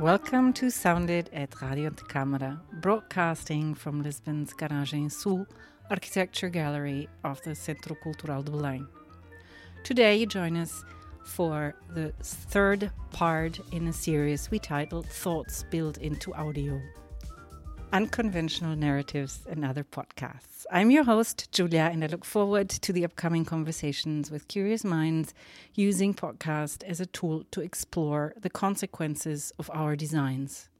Welcome to Sounded at Radio de Câmara, broadcasting from Lisbon's Garage in Sul Architecture Gallery of the Centro Cultural de Belém. Today, you join us for the third part in a series we titled Thoughts Built into Audio Unconventional Narratives and Other Podcasts. I'm your host, Julia, and I look forward to the upcoming conversations with curious minds using podcast as a tool to explore the consequences of our designs.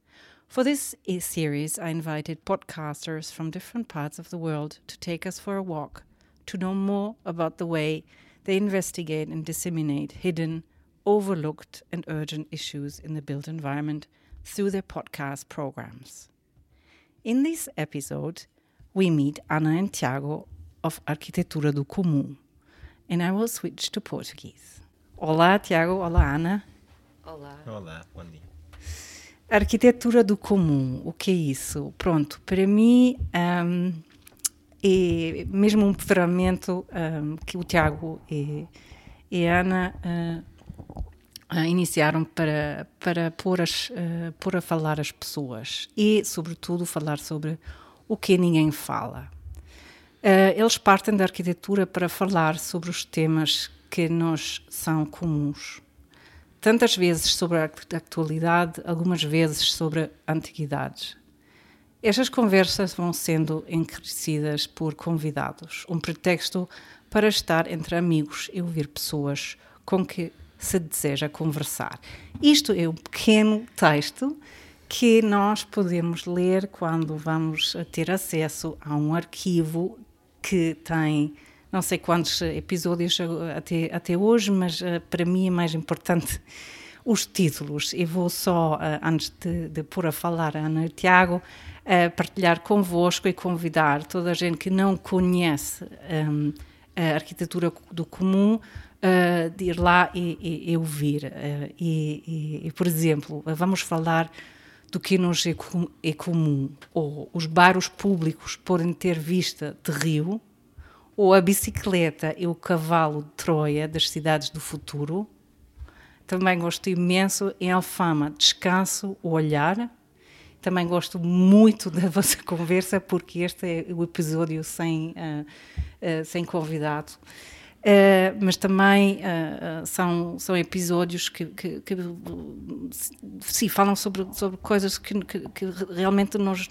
For this series, I invited podcasters from different parts of the world to take us for a walk to know more about the way they investigate and disseminate hidden, overlooked, and urgent issues in the built environment through their podcast programs. In this episode, we meet Ana and Tiago of Arquitetura do Comum. And I will switch to Portuguese. Olá, Tiago. Olá, Ana. Olá. Olá, bom dia. Arquitetura do comum, o que é isso? Pronto, para mim um, é mesmo um ferramento um, que o Tiago e, e a Ana uh, iniciaram para, para pôr, as, uh, pôr a falar as pessoas e, sobretudo, falar sobre o que ninguém fala. Uh, eles partem da arquitetura para falar sobre os temas que nos são comuns. Tantas vezes sobre a atualidade, algumas vezes sobre antiguidades. Estas conversas vão sendo enriquecidas por convidados, um pretexto para estar entre amigos e ouvir pessoas com que se deseja conversar. Isto é um pequeno texto que nós podemos ler quando vamos ter acesso a um arquivo que tem não sei quantos episódios até, até hoje, mas uh, para mim é mais importante os títulos. E vou só, uh, antes de, de pôr a falar a Ana e Tiago, uh, partilhar convosco e convidar toda a gente que não conhece um, a arquitetura do comum de ir lá e, e, e ouvir. E, e, por exemplo, vamos falar do que nos é, é comum. Ou os bairros públicos podem ter vista de rio, ou a bicicleta e o cavalo de Troia das cidades do futuro. Também gosto imenso em Alfama, descanso o olhar. Também gosto muito da vossa conversa, porque este é o episódio sem, uh, uh, sem convidado. Uh, mas também uh, são, são episódios que, que, que sim, falam sobre, sobre coisas que, que, que realmente nós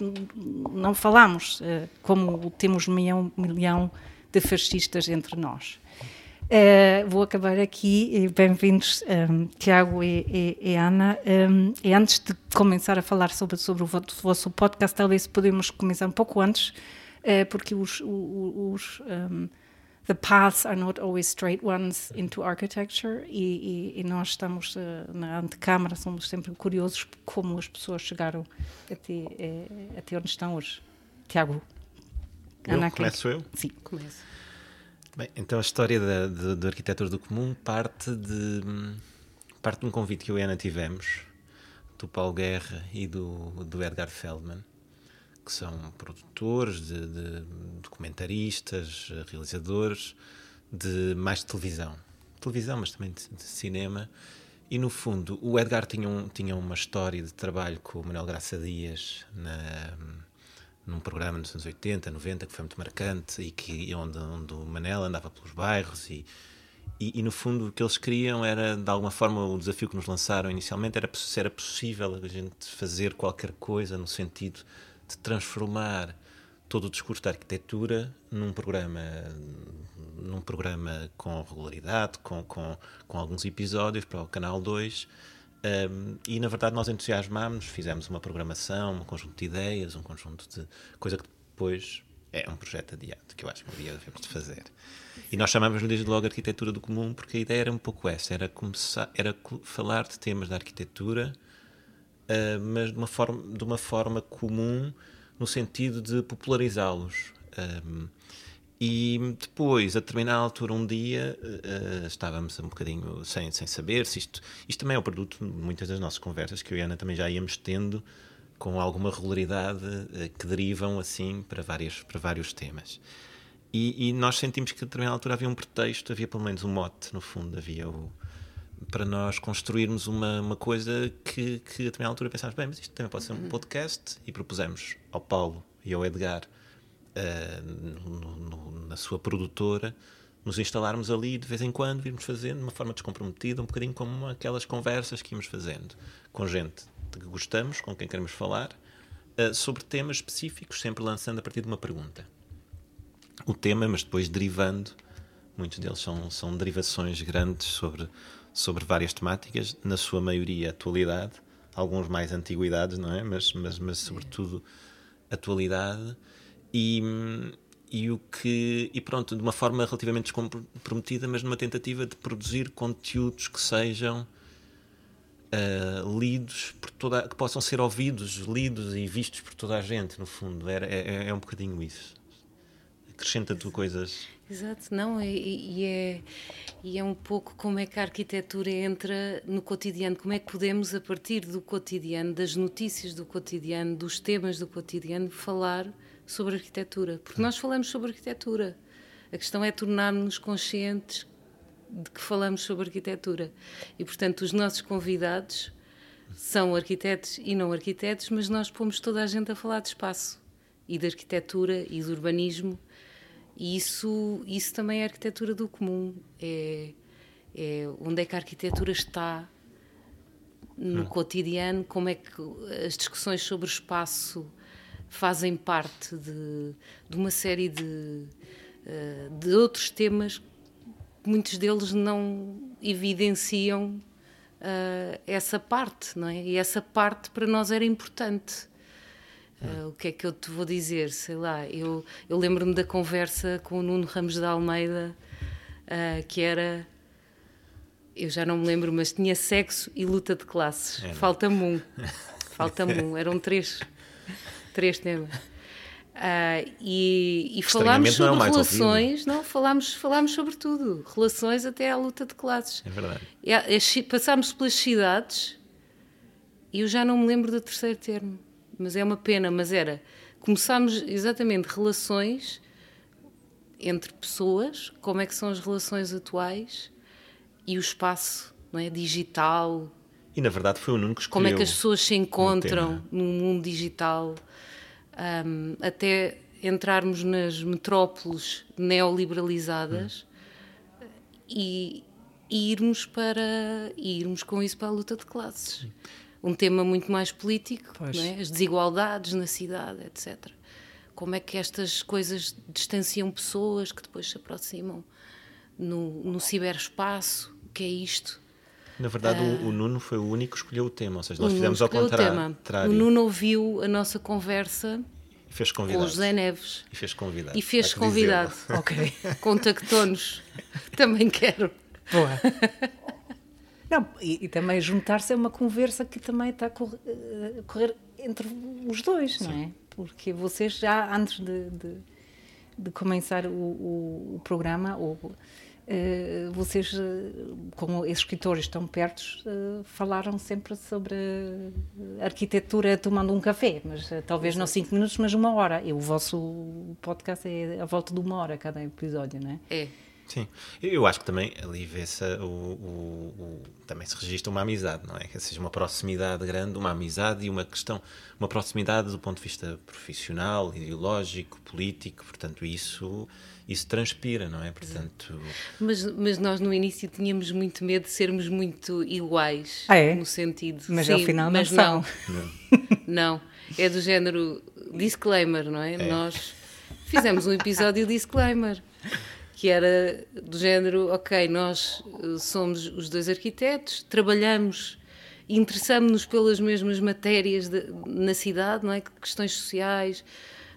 não falamos, uh, como temos um milhão, milhão de fascistas entre nós. vou acabar aqui. Bem-vindos, um, Tiago e, e, e Ana. Um, e antes de começar a falar sobre, sobre o vosso podcast, talvez podemos começar um pouco antes, porque os, os, os um, the paths are not always straight ones into architecture e, e, e nós estamos uh, na antecâmara, somos sempre curiosos como as pessoas chegaram até, até onde estão hoje. Tiago. Eu, Ana, começo eu? Sim, começo. Bem, então a história da, de, de arquitetura do comum parte de, parte de um convite que eu e a Ana tivemos, do Paulo Guerra e do, do Edgar Feldman, que são produtores, de, de documentaristas, realizadores de mais de televisão. Televisão, mas também de, de, cinema. E no fundo, o Edgar tinha, um, tinha uma história de trabalho com o Manuel Graça Dias na, num programa nos anos 80, 90, que foi muito marcante e que, onde, onde o Manel andava pelos bairros e, e, e, no fundo o que eles queriam era, de alguma forma, o desafio que nos lançaram inicialmente era se era possível a gente fazer qualquer coisa no sentido de transformar todo o discurso da arquitetura num programa num programa com regularidade, com, com, com alguns episódios para o Canal 2 um, e na verdade nós entusiasmámos, fizemos uma programação, um conjunto de ideias, um conjunto de coisa que depois é um projeto adiado, que eu acho que um dia devemos de fazer. E nós chamamos-lhe desde logo arquitetura do comum, porque a ideia era um pouco essa, era começar, era falar de temas da arquitetura uh, mas de uma, forma, de uma forma comum, no sentido de popularizá-los. Um, E depois, a determinada altura, um dia, uh, estávamos um bocadinho sem, sem saber se isto. Isto também é o produto de muitas das nossas conversas que eu e a Ana também já íamos tendo com alguma regularidade uh, que derivam assim para, várias, para vários temas. E, e, nós sentimos que a determinada altura havia um pretexto, havia pelo menos um mote, no fundo, havia o, para nós construirmos uma, uma coisa que, que a determinada altura pensámos, bem, mas isto também pode ser um uhum. podcast, e propusemos ao Paulo e ao Edgar, uh, no, no, na sua produtora, nos instalarmos ali de vez em quando, virmos fazendo de uma forma descomprometida, um bocadinho como aquelas conversas que íamos fazendo com gente de que gostamos, com quem queremos falar, uh, sobre temas específicos, sempre lançando a partir de uma pergunta o tema, mas depois derivando. Muitos deles são, são derivações grandes sobre, sobre várias temáticas, na sua maioria atualidade, alguns mais antiguidades, não é? Mas, mas, mas sobretudo atualidade. E, e o que e pronto de uma forma relativamente descomprometida mas numa tentativa de produzir conteúdos que sejam uh, lidos por toda que possam ser ouvidos lidos e vistos por toda a gente no fundo. É, é, é um bocadinho isso. Acrescenta tu coisas. Exato, não, e, e, é, e é um pouco como é que a arquitetura entra no cotidiano, como é que podemos, a partir do cotidiano, das notícias do cotidiano, dos temas do cotidiano, falar sobre arquitetura. Porque nós falamos sobre arquitetura. A questão é tornar-nos conscientes de que falamos sobre arquitetura. E, portanto, os nossos convidados são arquitetos e não arquitetos, mas nós pomos toda a gente a falar de espaço e de arquitetura e de urbanismo e isso, isso também é arquitetura do comum. É, é onde é que a arquitetura está no hum. cotidiano, como é que as discussões sobre o espaço fazem parte de, de uma série de, eh, de outros temas muitos deles não evidenciam uh, essa parte, não é? E essa parte para nós era importante. Uh, o que é que eu te vou dizer? Sei lá, eu, eu lembro-me da conversa com o Nuno Ramos de Almeida, uh, que era. Eu já não me lembro, mas tinha sexo e luta de classes. Falta-me um. Falta-me um. Eram três, três temas. Uh, e, e falámos sobre não é relações, não, falámos, falámos sobre tudo, relações até à luta de classes. É verdade. É, passámos pelas cidades e eu já não me lembro do terceiro termo mas é uma pena, mas era. Começámos exatamente relações entre pessoas, como é que são as relações atuais e o espaço não é, digital. E na verdade foi o Nuno que escolheu. Como é que as pessoas se encontram no mundo digital, um, até entrarmos nas metrópoles neoliberalizadas hum. e, e, irmos para irmos com isso para a luta de classes. Um tema muito mais político, é? as desigualdades na cidade, etc. Como é que estas coisas distanciam pessoas que depois se aproximam no, no ciberespaço? O que é isto? Na verdade, uh, o, o, Nuno foi o único que escolheu o tema, ou seja, nós fizemos ao contrário. O, o Nuno ouviu a nossa conversa fez com o José Neves. E fez convidado. E fez convidado. Ok. Contactou-nos. Também quero. Boa. Não, e, e também juntar-se é uma conversa que também está a correr, a correr entre os dois, Sim. não é? Porque vocês já antes de, de, de começar o, o, o, programa, ou, uh, vocês, uh, como escritores tão perto, uh, falaram sempre sobre arquitetura tomando um café, mas talvez não cinco minutos, mas uma hora. E o vosso podcast é a volta de uma hora cada episódio, não é? É. Sim, eu acho que também ali vê-se o, o, o, também se registra uma amizade, não é? Que seja uma proximidade grande, uma amizade e uma questão, uma proximidade do ponto de vista profissional, ideológico, político, portanto isso isso transpira, não é? Portanto, mas, mas nós no início tínhamos muito medo de sermos muito iguais, ah, é? no sentido, mas sim, ao final mas não, não, não, é do género disclaimer, não é? é. Nós fizemos um episódio disclaimer que era do género, ok, nós eh, somos os dois arquitetos, trabalhamos, interessamos-nos pelas mesmas matérias de, na cidade, não é? Questões sociais,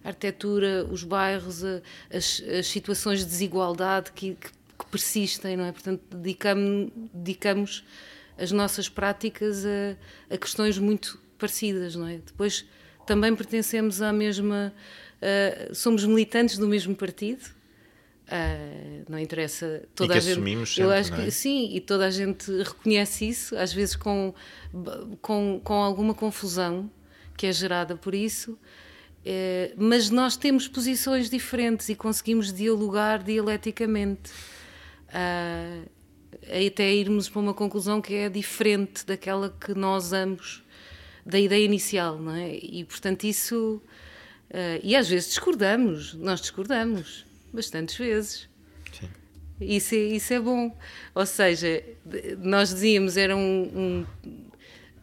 arquitetura, os bairros, as, as situações de desigualdade que, que, que, persistem, não é? Portanto, dedicamos, dedicamos as nossas práticas a, a, questões muito parecidas, não é? Depois também pertencemos à mesma, uh, somos militantes do mesmo partido, Uh, não interessa toda e que a gente. Assumimos sempre, eu acho é? que sim, e toda a gente reconhece isso, às vezes com, com, com alguma confusão que é gerada por isso. Uh, mas nós temos posições diferentes e conseguimos dialogar dialeticamente. Uh, até irmos para uma conclusão que é diferente daquela que nós ambos da ideia inicial, não é? E portanto isso uh, e às vezes discordamos, nós discordamos bastantes vezes. Sim. Isso é, isso é bom. Ou seja, nós dizíamos era um, um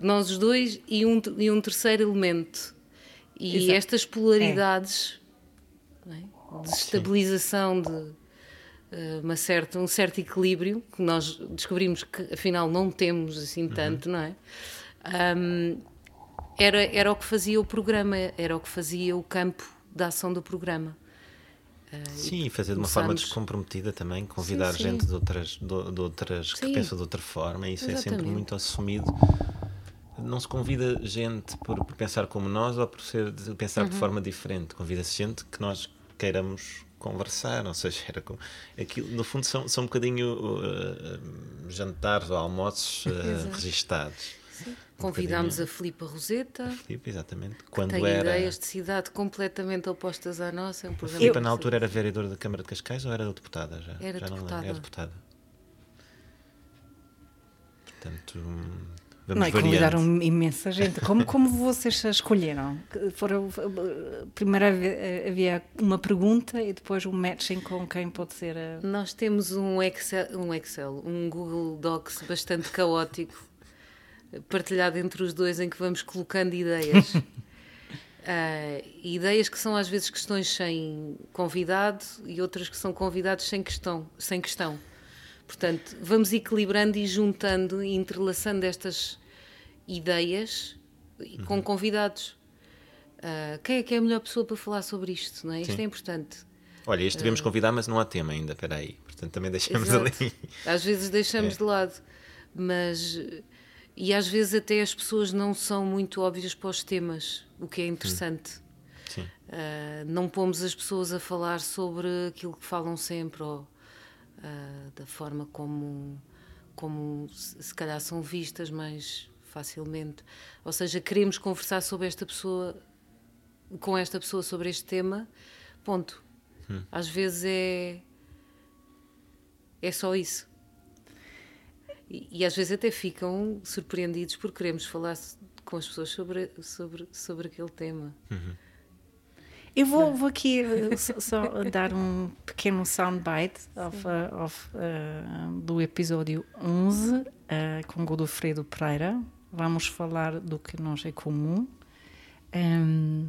nós os dois e um, e um terceiro elemento. E Exato. estas polaridades é. É? de estabilização de eh, uma certa, um certo equilíbrio que nós descobrimos que afinal não temos assim tanto, uhum. não é? Um, era, era o que fazia o programa, era o que fazia o campo da ação do programa. Uh, sim, e fazer de uma forma descomprometida também, convidar sim, sim. gente de outras, de, de outras que pensam de outra forma, isso Exatamente. é sempre muito assumido. Não se convida gente por, por pensar como nós ou por ser, pensar uhum. de forma diferente, convida-se gente que nós queiramos conversar, ou seja, era com, aquilo, no fundo são, são um bocadinho uh, jantares ou almoços uh, registados. Sim. Convidámos a Filipa Roseta. A Filipa, exatamente. Quando tem era... ideias de cidade completamente opostas à nossa. É um a Filipa, na altura, era vereadora da Câmara de Cascais ou era deputada? Já, era já deputada. Não lembro. Era deputada. Portanto, Vamos não, convidaram imensa gente. Como, como vocês escolheram? Foram, primeiro havia uma pergunta e depois um matching com quem pode ser a... Nós temos um Excel, um Excel, um Google Docs bastante caótico, partilhado entre os dois, em que vamos colocando ideias. uh, ideias que são às vezes questões sem convidado e outras que são convidados sem questão. Sem questão. Portanto, vamos equilibrando e juntando e entrelaçando estas ideias uhum. com convidados. Uh, quem é que é a melhor pessoa para falar sobre isto? Não é? Isto é importante. Olha, isto devemos uh, convidar, mas não há tema ainda, espera aí. Portanto, também deixamos exato. ali. Às vezes deixamos é. de lado, mas. E às vezes até as pessoas não são muito óbvias para os temas, o que é interessante. Sim. Uh, não pomos as pessoas a falar sobre aquilo que falam sempre ou uh, da forma como, como se calhar são vistas mais facilmente. Ou seja, queremos conversar sobre esta pessoa, com esta pessoa sobre este tema, ponto. Hum. Às vezes é. É só isso. E, e, às vezes até ficam surpreendidos por queremos falar com as pessoas sobre, sobre, sobre aquele tema. Uhum. Eu vou, vou aqui uh, só, só, dar um pequeno soundbite of, uh, of, uh, do episódio 11 uh, com Godofredo Pereira. Vamos falar do que nos é comum. Um,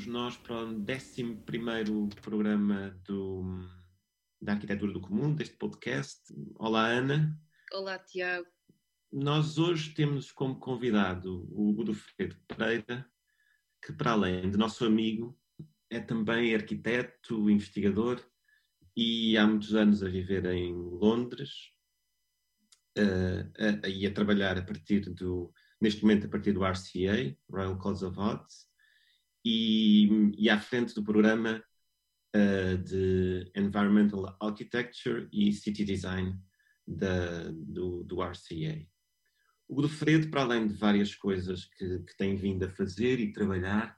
estamos nós para o 11 programa do, da Arquitetura do Comum, deste podcast. Olá, Ana. Olá, Tiago. Nós hoje temos como convidado o Godofredo Pereira, que, para além de nosso amigo, é também arquiteto, investigador e há muitos anos a viver em Londres uh, uh, e a trabalhar a partir do, neste momento, a partir do RCA, Royal College of Arts e, e à frente do programa uh, de Environmental Architecture e City Design da, do, do RCA. O Godofredo, para além de várias coisas que, que tem vindo a fazer e trabalhar,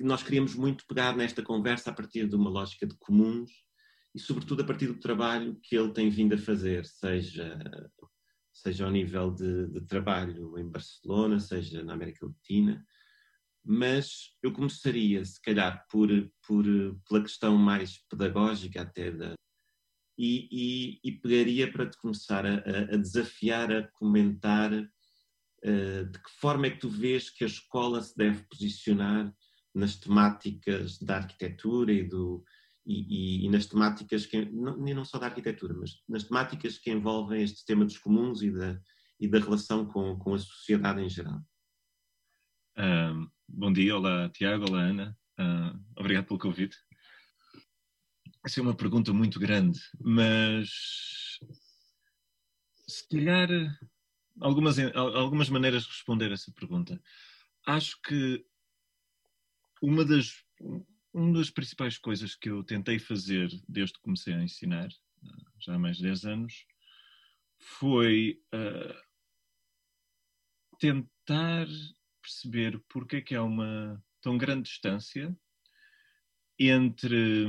nós queríamos muito pegar nesta conversa a partir de uma lógica de comuns e sobretudo a partir do trabalho que ele tem vindo a fazer, seja, seja ao nível de, de trabalho em Barcelona, seja na América Latina, mas eu começaria, se calhar, por, por, pela questão mais pedagógica até da. E, e, e pegaria para te começar a, a desafiar a comentar uh, de que forma é que tu vês que a escola se deve posicionar nas temáticas da arquitetura e, do, e, e, nas temáticas que, não, não só da arquitetura, mas nas temáticas que envolvem este tema dos comuns e da, e da relação com, com a sociedade em geral. Bom dia, olá Tiago, olá Ana, uh, obrigado pelo convite. Essa é uma pergunta muito grande, mas se calhar algumas, algumas maneiras de responder essa pergunta. Acho que uma das, uma das principais coisas que eu tentei fazer desde que comecei a ensinar, já há mais de 10 anos, foi uh, tentar perceber porque é que há uma tão grande distância entre,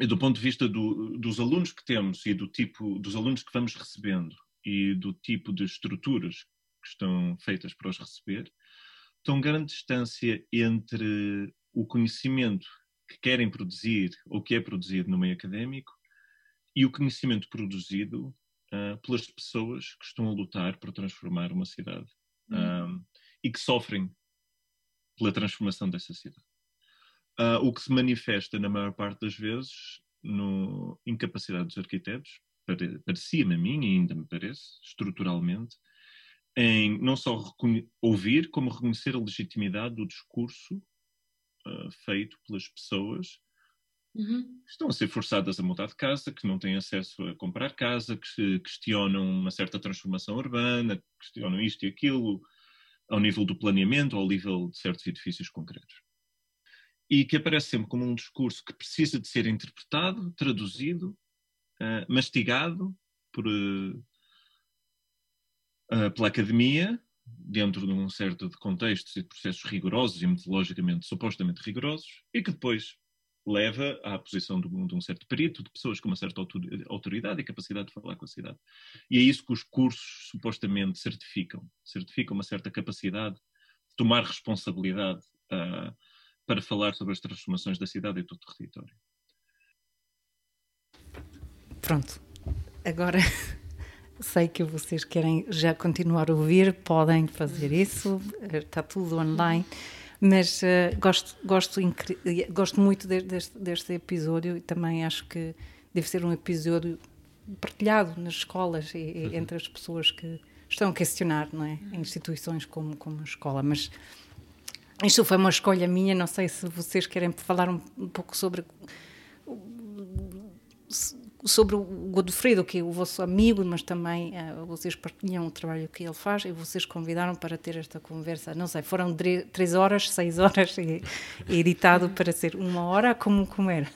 do ponto de vista do, dos alunos que temos e do tipo dos alunos que vamos recebendo e do tipo de estruturas que estão feitas para os receber, tão grande distância entre o conhecimento que querem produzir ou que é produzido no meio académico e o conhecimento produzido uh, pelas pessoas que estão a lutar para transformar uma cidade uhum. uh, e que sofrem pela transformação dessa cidade. Uh, o que se manifesta na maior parte das vezes no incapacidade dos arquitetos, parecia-me a mim e ainda me parece, estruturalmente, em não só ouvir, como reconhecer a legitimidade do discurso uh, feito pelas pessoas uhum. que estão a ser forçadas a mudar de casa, que não têm acesso a comprar casa, que questionam uma certa transformação urbana, questionam isto e aquilo, ao nível do planeamento, ao nível de certos edifícios concretos. E que aparece sempre como um discurso que precisa de ser interpretado, traduzido, uh, mastigado por, uh, pela academia, dentro de um certo de contextos e de processos rigorosos e metodologicamente supostamente rigorosos, e que depois leva à posição de um, certo perito, de pessoas com uma certa autoridade e capacidade de falar com a cidade. E é isso que os cursos supostamente certificam. Certificam uma certa capacidade de tomar responsabilidade uh, para falar sobre as transformações da cidade e do território. Pronto. Agora sei que vocês querem já continuar a ouvir, podem fazer isso, está tudo online. Mas uh, gosto, gosto, gosto muito de, deste, deste episódio e também acho que deve ser um episódio partilhado nas escolas e, e uhum. entre as pessoas que estão a questionar, não é? Em instituições como, como a escola. Mas isto foi uma escolha minha, não sei se vocês querem falar um, um pouco sobre sobre o Godofredo, que é o vosso amigo, mas também uh, vocês partilham o trabalho que ele faz e vocês convidaram para ter esta conversa. Não sei, foram três horas, seis horas e, e editado para ser uma hora, como, como era?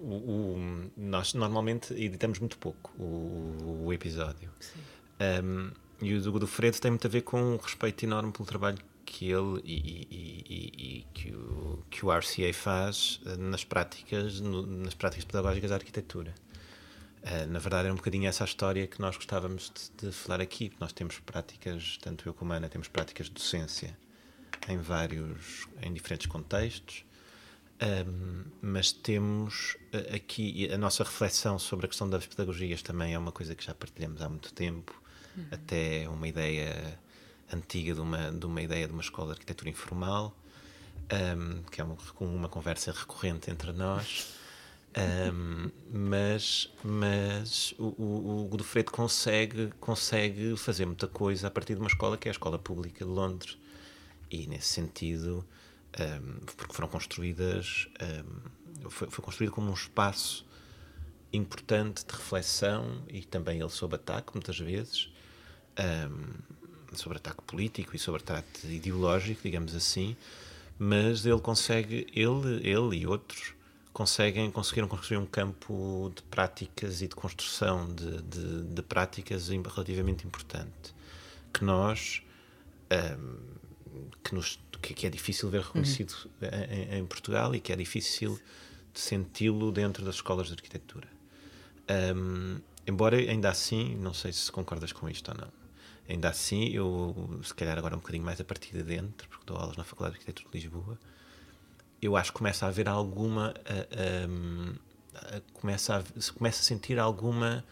O, o, nós normalmente editamos muito pouco o, o episódio. Um, e o do Godofredo tem muito a ver com um respeito enorme pelo trabalho que ele e, e, e, que, o, que o RCA faz eh, nas práticas, no, nas práticas pedagógicas da arquitetura. Uh, na verdade, é um bocadinho essa a história que nós gostávamos de, de, falar aqui. Nós temos práticas, tanto eu como a Ana, temos práticas de docência em vários, em diferentes contextos, um, mas temos eh, aqui a nossa reflexão sobre a questão das pedagogias também é uma coisa que já partilhamos há muito tempo, uhum. até uma ideia antiga de uma, de uma ideia de uma escola de arquitetura informal, um, que é uma, uma conversa recorrente entre nós. Um, mas mas o, o, o Godofredo consegue, consegue fazer muita coisa a partir de uma escola que é a Escola Pública de Londres. E nesse sentido, um, porque foram construídas, foi, foi construído como um espaço importante de reflexão e também ele sob ataque, muitas vezes. Um, sobre ataque político e sobre ataque ideológico, digamos assim, mas ele consegue, ele, ele e outros conseguem conseguiram construir um campo de práticas e de construção de, de, de práticas relativamente importante que nós um, que, nos, que, é difícil ver reconhecido uhum. em, em, Portugal e que é difícil senti-lo dentro das escolas de arquitetura. Um, embora ainda assim, não sei se concordas com isto ou não, ainda assim eu, se calhar agora um bocadinho mais a partir de dentro, porque dou aulas na Faculdade de Arquitetura de Lisboa, eu acho que começa a haver alguma. Uh, começa, a, começa a sentir alguma.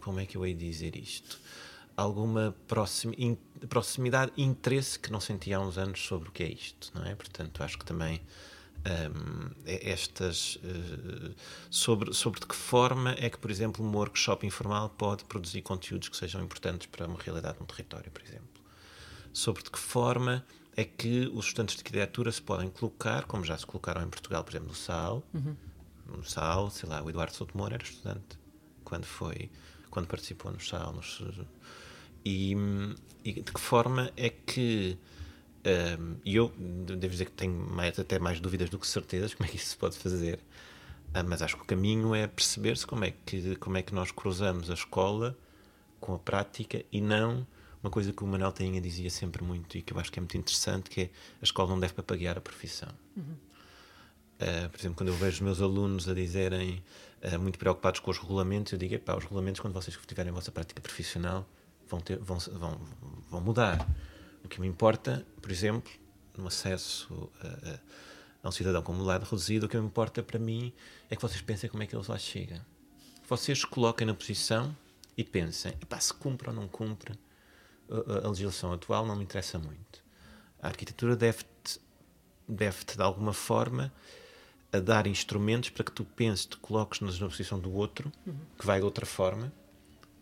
como é que eu hei dizer isto? Alguma proximidade, interesse que não sentia há uns anos sobre o que é isto, não é? Portanto, acho que também um, estas uh, sobre, sobre de que forma é que, por exemplo, um workshop informal pode produzir conteúdos que sejam importantes para uma realidade de um território, por exemplo. Sobre de que forma é que os estudantes de arquitetura se podem colocar, como já se colocaram em Portugal, por exemplo, no SAL. Uhum. No SAL, sei lá, o Eduardo Souto Moura era estudante quando foi, quando participou no SAL. Nos, e, e de que forma é que e eu devo dizer que tenho mais, até mais dúvidas do que certezas como é que isso se pode fazer. Uh, mas acho que o caminho é perceber-se como, é que, como é que nós cruzamos a escola com a prática e não uma coisa que o Manuel Tainha dizia sempre muito e que eu acho que é muito interessante, que é a escola não deve papaguear a profissão. Uhum. Uh, por exemplo, quando eu vejo os meus alunos a dizerem, uh, muito preocupados com os regulamentos, eu digo, pá, os regulamentos, quando vocês tiverem a vossa prática profissional, vão, ter, vão, vão, vão mudar que me importa, por exemplo, no acesso a, a, um cidadão com mobilidade reduzida, o que me importa para mim é que vocês pensem como é que eles lá chegam. Vocês coloquem na posição e pensem, se cumpre ou não cumpre a, a legislação atual, não me interessa muito. A arquitetura deve-te, deve-te de alguma forma, a dar instrumentos para que tu penses, te coloques na posição do outro, uhum. que vai de outra forma,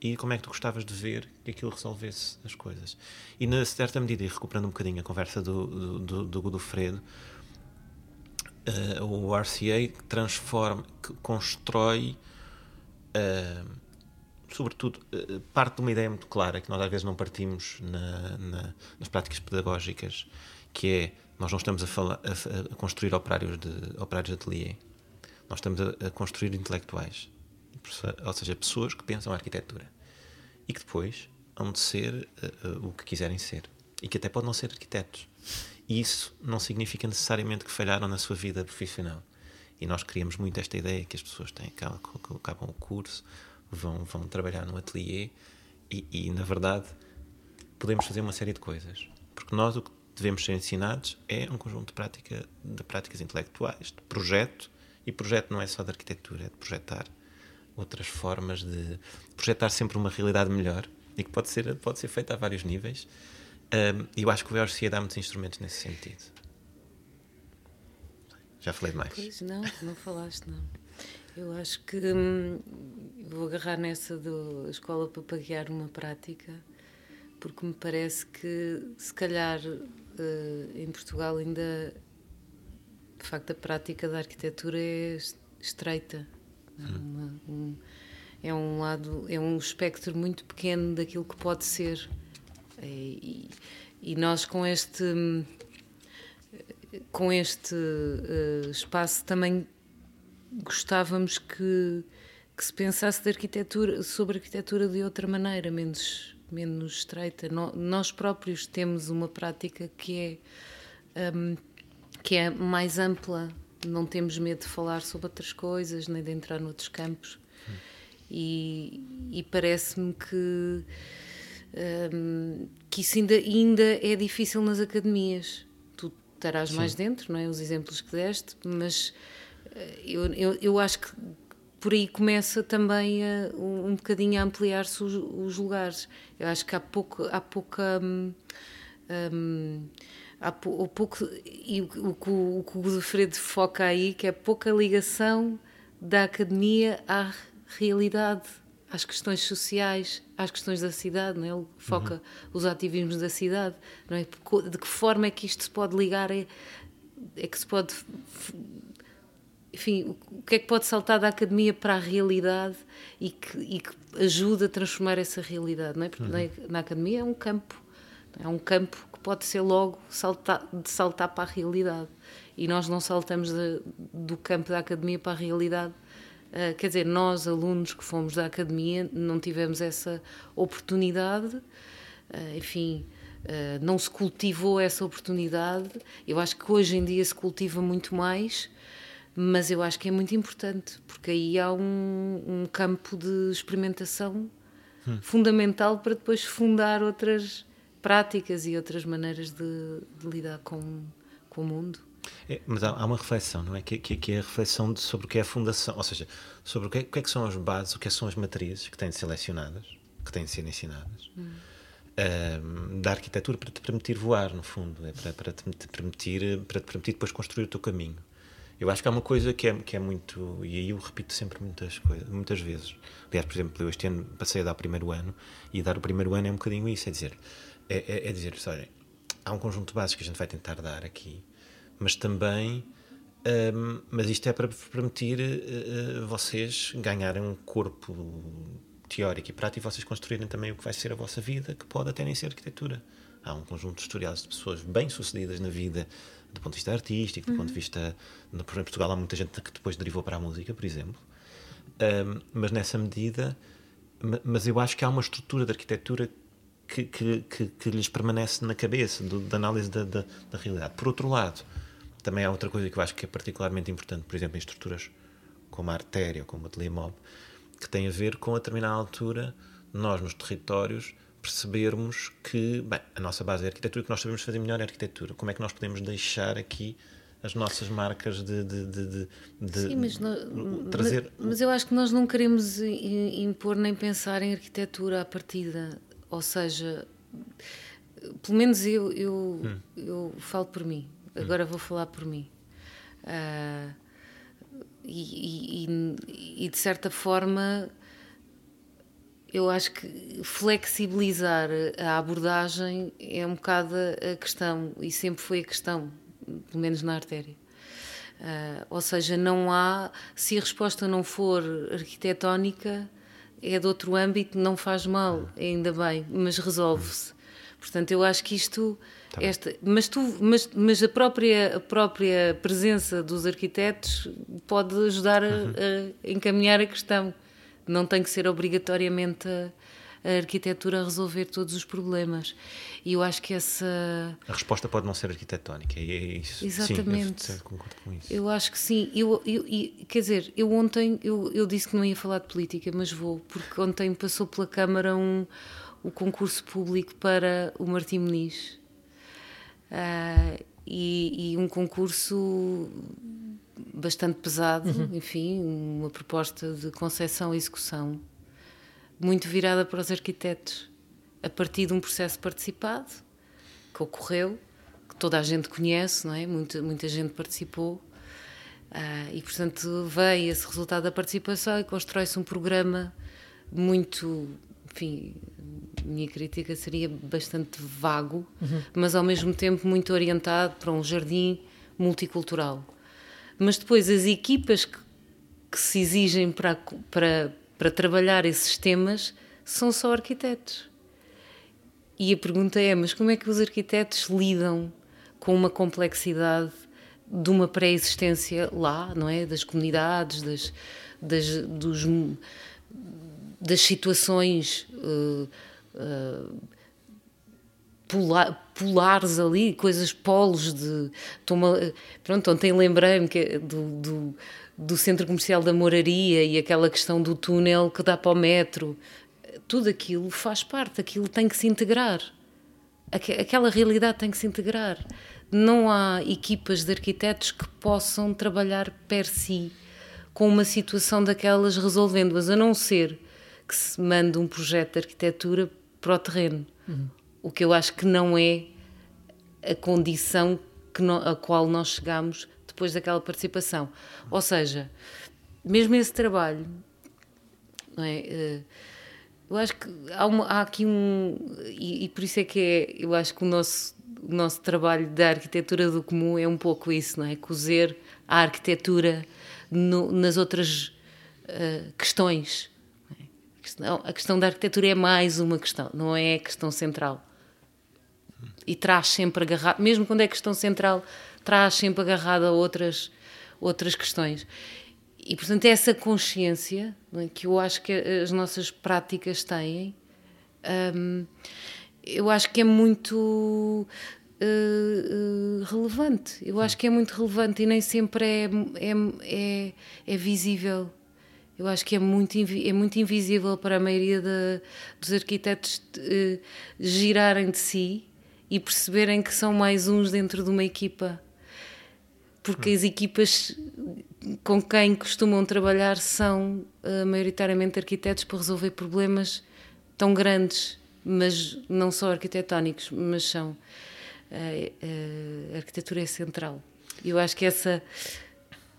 e como é que tu gostavas de ver que aquilo resolvesse as coisas. E, na certa medida, e recuperando um bocadinho a conversa do, do, do, do Godofredo, uh, o RCA transforma, constrói, uh, sobretudo, uh, parte de uma ideia muito clara que nós às vezes não partimos na, na, nas práticas pedagógicas, que é nós não estamos a, falar, a, a construir operários de, operários de ateliê, nós estamos a, a construir intelectuais ou seja, pessoas que pensam arquitetura e que depois hão de ser uh, uh, o que quiserem ser e que até podem não ser arquitetos. E isso não significa necessariamente que falharam na sua vida profissional. E nós criamos muito esta ideia que as pessoas têm, que acabam o curso, vão, vão trabalhar no ateliê e, e, na verdade, podemos fazer uma série de coisas. Porque nós o que devemos ser ensinados é um conjunto de, prática, de práticas intelectuais, de projeto, e projeto não é só de arquitetura, é de projetar outras formas de projetar sempre uma realidade melhor e que pode ser, pode ser feita a vários níveis. E eu acho que o VRCA dá muitos instrumentos nesse sentido. Já falei demais. Pois não, não falaste, não. Eu acho que hum, vou agarrar nessa da escola para paguear uma prática, porque me parece que, se calhar, uh, em Portugal ainda, de facto, a prática da arquitetura é estreita uma, um, é um lado, é um espectro muito pequeno daquilo que pode ser. É, e, e nós com este com este uh, espaço também gostávamos que, que se pensasse de arquitetura, sobre arquitetura de outra maneira, menos, menos estreita. No, nós próprios temos uma prática que é, um, que é mais ampla não temos medo de falar sobre outras coisas, nem de entrar noutros campos. Hum. E, e parece-me que, um, que isso ainda, ainda é difícil nas academias. Tu estarás Sim. mais dentro, não é? Os exemplos que deste, mas eh, eu, eu, eu acho que por aí começa também a, um, um bocadinho a ampliar-se os, os, lugares. Eu acho que há, pouco, há pouca. Hum, hum, há pouco e o, o, o que o Godofredo foca aí que é pouca ligação da academia à realidade às questões sociais às questões da cidade não é? ele foca uhum. os ativismos da cidade não é de que forma é que isto se pode ligar é, é que se pode enfim, o que é que pode saltar da academia para a realidade e que, e que ajuda a transformar essa realidade, não é? Porque uhum. na academia é um campo, é um campo que pode ser logo saltar, de saltar para a realidade. E nós não saltamos de, do campo da academia para a realidade. Uh, quer dizer, nós, alunos que fomos da academia, não tivemos essa oportunidade, uh, enfim, uh, não se cultivou essa oportunidade. Eu acho que hoje em dia se cultiva muito mais, mas eu acho que é muito importante, porque aí há um, um campo de experimentação hum. fundamental para depois fundar outras práticas e outras maneiras de, de lidar com, com o mundo. É, mas há, há, uma reflexão, não é? Que, que, que, é a reflexão de, sobre o que é a fundação, ou seja, sobre o que, é, o que, é que são as bases, o que, é são as matrizes que têm de ser selecionadas, que têm de ser ensinadas, hum. um, da arquitetura para te permitir voar, no fundo, é para, para, te permitir, para te permitir depois construir o teu caminho. Eu acho que há uma coisa que é, que é muito, e aí eu repito sempre muitas, coisas, muitas vezes. Aliás, por exemplo, eu este ano passei a dar o primeiro ano, e dar o primeiro ano é um bocadinho isso, é dizer, é, é, é dizer, olha, há um conjunto de bases que a gente vai tentar dar aqui, mas também um, mas isto é para permitir uh, vocês ganharem um corpo teórico e prático e vocês construírem também o que vai ser a vossa vida, que pode até nem ser arquitetura. Há um conjunto de historiados de pessoas bem-sucedidas na vida, do ponto de vista artístico, do uhum. ponto de vista. No, por exemplo, Portugal há muita gente que depois derivou para a música, por exemplo. Um, mas nessa medida. Mas eu acho que há uma estrutura de arquitetura que, que, que, que lhes permanece na cabeça, do, da análise da, da, da realidade. Por outro lado também há outra coisa que eu acho que é particularmente importante, por exemplo, em estruturas como a artéria ou como a telemob, que tem a ver com, a determinada altura, nós nos territórios percebermos que, bem, a nossa base é arquitetura, que nós sabemos fazer melhor é a arquitetura. Como é que nós podemos deixar aqui as nossas marcas de, de, de, de Sim, mas, trazer. Mas, mas, eu acho que nós não queremos impor nem pensar em arquitetura à partida. Ou seja, pelo menos eu, eu, hum. eu falo por mim. Agora vou falar por mim. Uh, e, e, e, de certa forma, eu acho que flexibilizar a abordagem é um bocado a questão, e sempre foi a questão, pelo menos na artéria. Uh, ou seja, não há, se a resposta não for arquitetónica, é de outro âmbito, não faz mal, ainda bem, mas resolve-se. Portanto, eu acho que isto Tá esta, mas, tu, mas, mas a, própria, a própria presença dos arquitetos pode ajudar uhum. a, a, encaminhar a questão. Não tem que ser obrigatoriamente a, a, arquitetura a resolver todos os problemas. E eu acho que essa. A resposta pode não ser arquitetónica, é isso. Exatamente. Sim, eu concordo com isso. Eu acho que sim. Eu, eu, eu, quer dizer, eu ontem eu, eu disse que não ia falar de política, mas vou, porque ontem passou pela Câmara um, o concurso público para o Martim Muniz Uh, e, e, um concurso bastante pesado, uhum. enfim, uma proposta de concepção e execução muito virada para os arquitetos, a partir de um processo participado que ocorreu, que toda a gente conhece, não é? Muita, muita gente participou. Uh, e portanto veio esse resultado da participação e constrói-se um programa muito, enfim, minha crítica seria bastante vago, uhum. mas ao mesmo tempo muito orientado para um jardim multicultural. Mas depois as equipas que, que se exigem para, para, para trabalhar esses temas são só arquitetos. E a pergunta é: mas como é que os arquitetos lidam com uma complexidade de uma pré-existência lá, não é? Das comunidades, das, das, dos, das situações. Uh, polar, polares ali, coisas polos de. Pronto, ontem lembrei-me que do, do, do, centro comercial da Moraria e aquela questão do túnel que dá para o metro. Tudo aquilo faz parte, aquilo tem que se integrar. Aquela realidade tem que se integrar. Não há equipas de arquitetos que possam trabalhar per si com uma situação daquelas resolvendo-as, a não ser que se mande um projeto de arquitetura para o terreno. Uhum. O que eu acho que não é a condição que no, a qual nós chegamos depois daquela participação. Ou seja, mesmo esse trabalho, é? Eh, eu acho que há, uma, há aqui um. E, e, por isso é que é, eu acho que o nosso, o nosso trabalho da arquitetura do comum é um pouco isso, não é? Cozer a arquitetura no, nas outras uh, questões questão, a questão da arquitetura é mais uma questão, não é a questão central. E traz sempre agarrado, mesmo quando é questão central, traz sempre agarrado a outras, outras questões. E, portanto, é essa consciência é, que eu acho que as nossas práticas têm, hum, eu acho que é muito. uh, uh, relevante. Eu acho que é muito relevante e nem sempre é, é, é, é visível. Eu acho que é muito, é muito invisível para a maioria de, dos arquitetos uh, girarem de si e perceberem que são mais uns dentro de uma equipa. Porque as equipas com quem costumam trabalhar são uh, maioritariamente arquitetos para resolver problemas tão grandes, mas não só arquitetónicos, mas são. Uh, uh, a arquitetura é central. Eu acho que essa.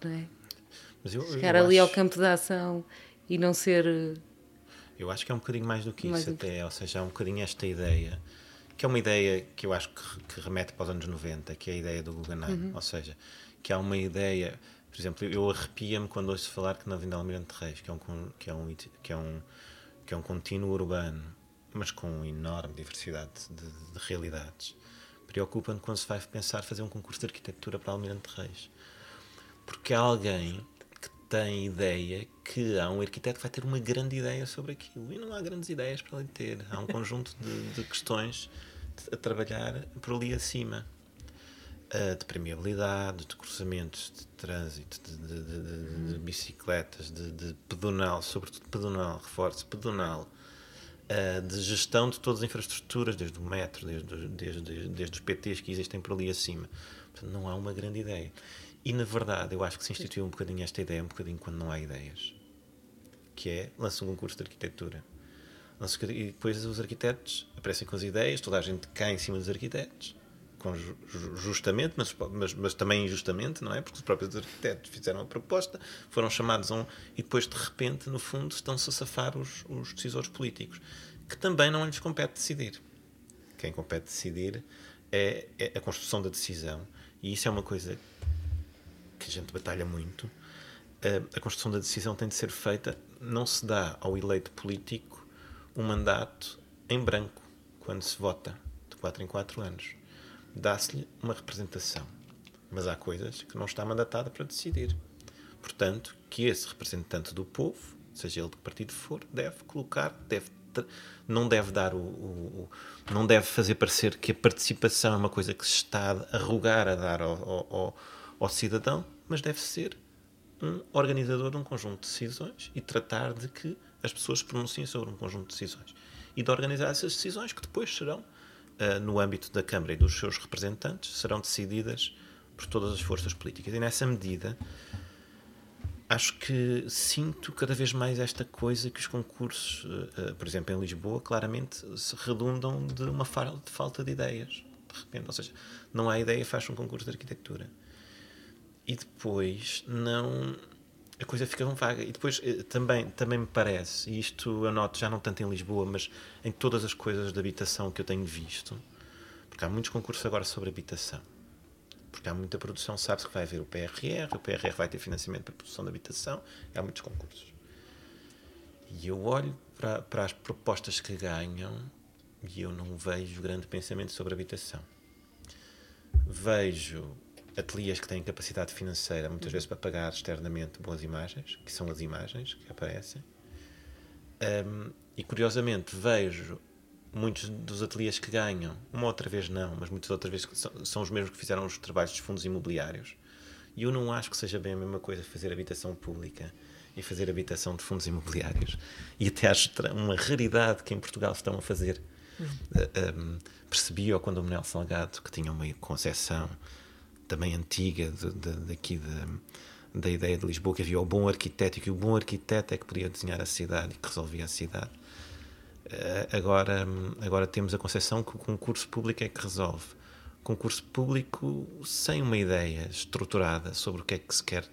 É? Eu, Chegar eu ali acho... ao campo da ação e não ser. Eu acho que é um bocadinho mais do que mais isso, até. Ou seja, é um bocadinho esta ideia que é uma ideia que eu acho que, que remete para os anos 90, que é a ideia do Guggenheim, uhum. ou seja, que há uma ideia, por exemplo, eu arrepia-me quando ouço falar que na Avenida Almirante Reis, que é um que é um que é um que é um contínuo urbano, mas com enorme diversidade de, de realidades. Preocupa-me quando se vai pensar fazer um concurso de arquitetura para Almirante Reis. Porque há alguém que tem ideia que há um arquiteto que vai ter uma grande ideia sobre aquilo. E não há grandes ideias para ele ter. Há um conjunto de, de questões a trabalhar por ali acima. Uh, de permeabilidade, de cruzamentos, de trânsito, de, de, de, de bicicletas, de, pedonal, sobretudo pedonal, reforço pedonal, uh, de gestão de todas as infraestruturas, desde o metro, desde, desde, desde os PTs que existem por ali acima. Portanto, não há uma grande ideia. E, na verdade, eu acho que se instituiu um bocadinho esta ideia, um bocadinho quando não há ideias, que é lança um concurso de arquitetura. E depois os arquitetos aparecem com as ideias, toda a gente cai em cima dos arquitetos, com, justamente, mas, mas, mas, também injustamente, não é? Porque os próprios arquitetos fizeram a proposta, foram chamados a um. e depois, de repente, no fundo, estão-se a safar os, os decisores políticos, que também não lhes compete decidir. Quem compete decidir é, é a construção da decisão, e isso é uma coisa que a gente batalha muito. A construção da decisão tem de ser feita, não se dá ao eleito político um mandato em branco quando se vota de 4 em 4 anos. Dá-se-lhe uma representação, mas há coisas que não está mandatada para decidir. Portanto, que esse representante do povo, seja ele de que partido for, deve colocar, deve não deve dar o, o, o, não deve fazer parecer que a participação é uma coisa que se está a arrogar a dar ao, ao, ao cidadão, mas deve ser um organizador de um conjunto de decisões e tratar de que as pessoas pronunciem sobre um conjunto de decisões e de organizar essas decisões que depois serão, uh, no âmbito da Câmara e dos seus representantes, serão decididas por todas as forças políticas. E nessa medida, acho que sinto cada vez mais esta coisa que os concursos, uh, por exemplo, em Lisboa, claramente se redundam de uma falta de ideias. De repente, ou seja, não há ideia, faz um concurso de arquitetura. E depois não a coisa fica vaga. E depois eh, também, também me parece, e isto eu noto já não tanto em Lisboa, mas em todas as coisas de habitação que eu tenho visto, porque há muitos concursos agora sobre habitação. Porque há muita produção, sabe-se que vai haver o PRR, o PRR vai ter financiamento para a produção de habitação, há muitos concursos. E eu olho para, para as propostas que ganham e eu não vejo grande pensamento sobre habitação. Vejo ateliês que têm capacidade financeira, muitas vezes para pagar externamente boas imagens, que são as imagens que aparecem. Um, e curiosamente vejo muitos dos ateliês que ganham, uma outra vez não, mas muitas outras vezes são, são os mesmos que fizeram os trabalhos dos fundos imobiliários. E eu não acho que seja bem a mesma coisa fazer habitação pública e fazer habitação de fundos imobiliários. E até acho uma raridade que em Portugal estão a fazer. Uhum. Uh, um, percebi ao quando o Manuel Salgado, que tinha uma concepção também antiga de, de, daqui de, da ideia de Lisboa, que havia o bom arquiteto e que o bom arquiteto é que podia desenhar a cidade e que resolvia a cidade. Uh, agora, agora temos a concepção que o concurso público é que resolve. Concurso público sem uma ideia estruturada sobre o que é que se quer,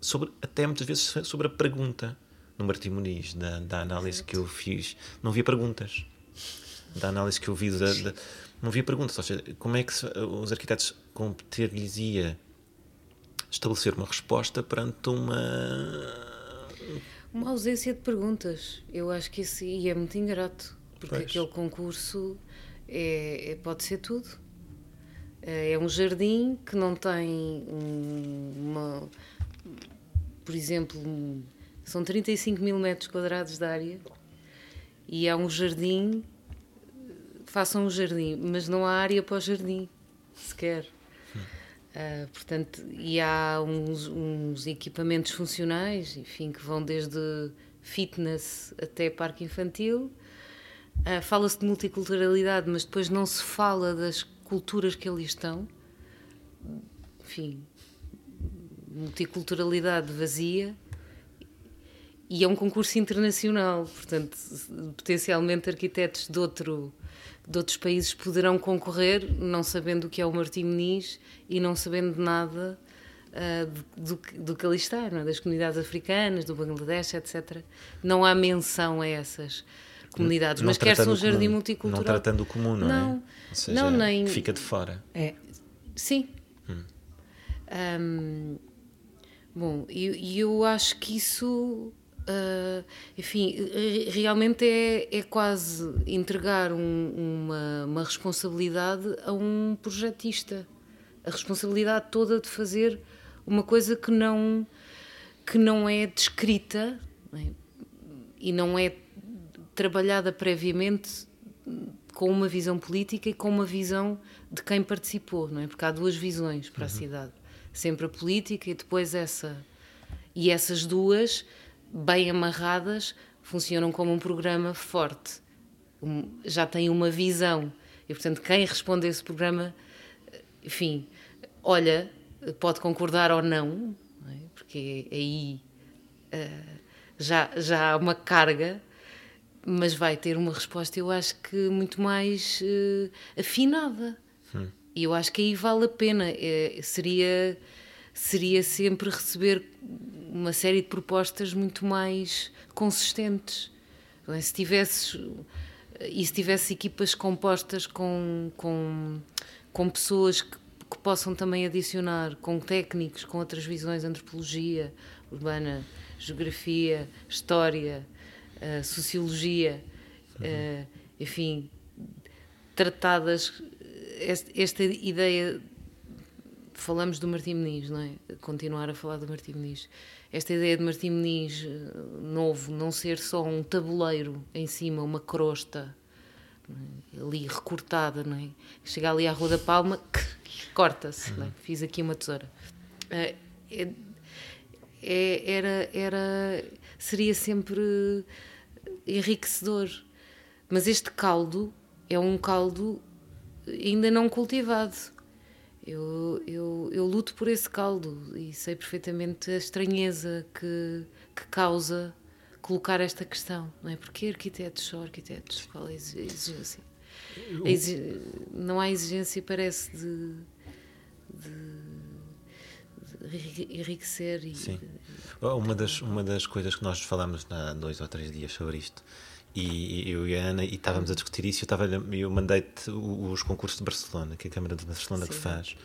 sobre, até muitas vezes sobre a pergunta. No Martim Muniz, da, da análise que eu fiz, não havia perguntas. Da análise que eu vi da, da não havia perguntas. Ou seja, como é que se, os arquitetos competir-lhes-ia estabelecer uma resposta perante uma. Uma ausência de perguntas. Eu acho que isso e é muito ingrato, porque pois. aquele concurso é, é, pode ser tudo. É, é um jardim que não tem uma. Por exemplo, são 35 mil metros quadrados de área e é um jardim façam um jardim, mas não há área para o jardim. sequer. Uh, portanto, e há uns, uns, equipamentos funcionais, enfim, que vão desde fitness até parque infantil. Uh, Fala-se de multiculturalidade, mas depois não se fala das culturas que ali estão. Enfim, multiculturalidade vazia. E é um concurso internacional, portanto, potencialmente arquitetos de outro de outros países poderão concorrer, não sabendo o que é o Martim Meniz e não sabendo nada uh, do, do, que ali está, é? das comunidades africanas, do Bangladesh, etc. Não há menção a essas comunidades, não, mas quer-se um jardim comum, multicultural. Não tratando o comum, não, é? não é? Ou seja, não, nem... fica de fora. É. Sim. Hum. Um, bom, e eu, eu acho que isso Uh, enfim, realmente é, é quase entregar um, uma, uma responsabilidade a um projetista. A responsabilidade toda de fazer uma coisa que não, que não é descrita é? e não é trabalhada previamente com uma visão política e com uma visão de quem participou, não é? Porque há duas visões para uhum. a cidade. Sempre a política e depois essa. E essas duas bem amarradas, funcionam como um programa forte. Um, já tem uma visão. E, portanto, quem responde a esse programa, enfim, olha, pode concordar ou não, não é? porque aí uh, já, já há uma carga, mas vai ter uma resposta, eu acho que muito mais uh, afinada. Hum. E eu acho que aí vale a pena. É, seria, seria sempre receber uma série de propostas muito mais consistentes. Se tivesses e se tivesse equipas compostas com, com, com pessoas que, que, possam também adicionar, com técnicos, com outras visões, antropologia urbana, geografia, história, uh, sociologia, uh, enfim, tratadas esta ideia falamos do Martim Meniz, não é? Continuar a falar do Martim Meniz esta ideia de Martim Meniz eh, novo não ser só um tabuleiro em cima, uma crosta é? ali recortada, não é? Chega ali à Rua da Palma, corta-se, é? fiz aqui uma tesoura. Eh, é, é, era, era, seria sempre enriquecedor. Mas este caldo é um caldo ainda não cultivado. Eu, eu, eu luto por esse caldo e sei perfeitamente a estranheza que, que causa colocar esta questão, não é? Porque arquitetos só arquitetos? Qual é a exigência? A exig... Não há exigência, parece, de, de, de enriquecer. E... Sim. Uma das, uma das coisas que nós falámos há dois ou três dias sobre isto e eu e a Ana e estávamos a discutir isso. Eu, estava, eu mandei-te os concursos de Barcelona, que a Câmara de Barcelona Sim. que faz,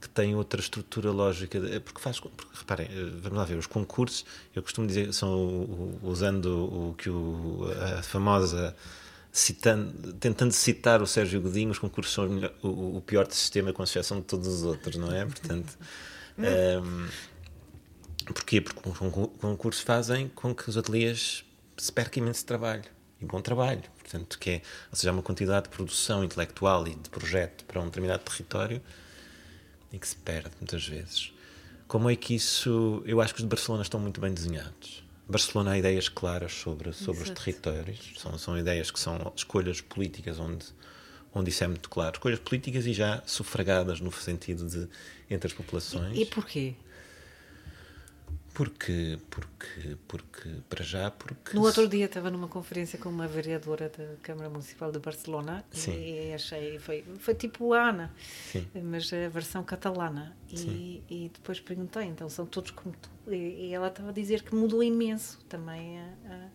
que tem outra estrutura lógica. Porque faz. Porque, reparem, eh, vamos lá ver, os concursos, eu costumo dizer, são usando o que o, a famosa. Citando, tentando citar o Sérgio Godinho, os concursos são o, o, pior sistema com exceção de todos os outros, não é? Portanto. um, ehm, porquê? Porque os concursos fazem com que os ateliês se perca imenso trabalho e bom trabalho. Portanto, que é, ou seja, uma quantidade de produção intelectual e de projeto para um determinado território e que se perde muitas vezes. Como é que isso. Eu acho que os de Barcelona estão muito bem desenhados. Barcelona há ideias claras sobre, sobre os territórios, são, são ideias que são escolhas políticas onde, onde isso é muito claro. Escolhas políticas e já sufragadas no sentido de entre as populações. E, e porquê? Porque, porque, porque, para já, porque... No outro dia estava numa conferência com uma vereadora da Câmara Municipal de Barcelona Sim. e achei, foi, foi tipo a Ana, Sim. mas a versão catalana. E, e, depois perguntei, então são todos como tu? E, e ela estava a dizer que mudou imenso também a, a...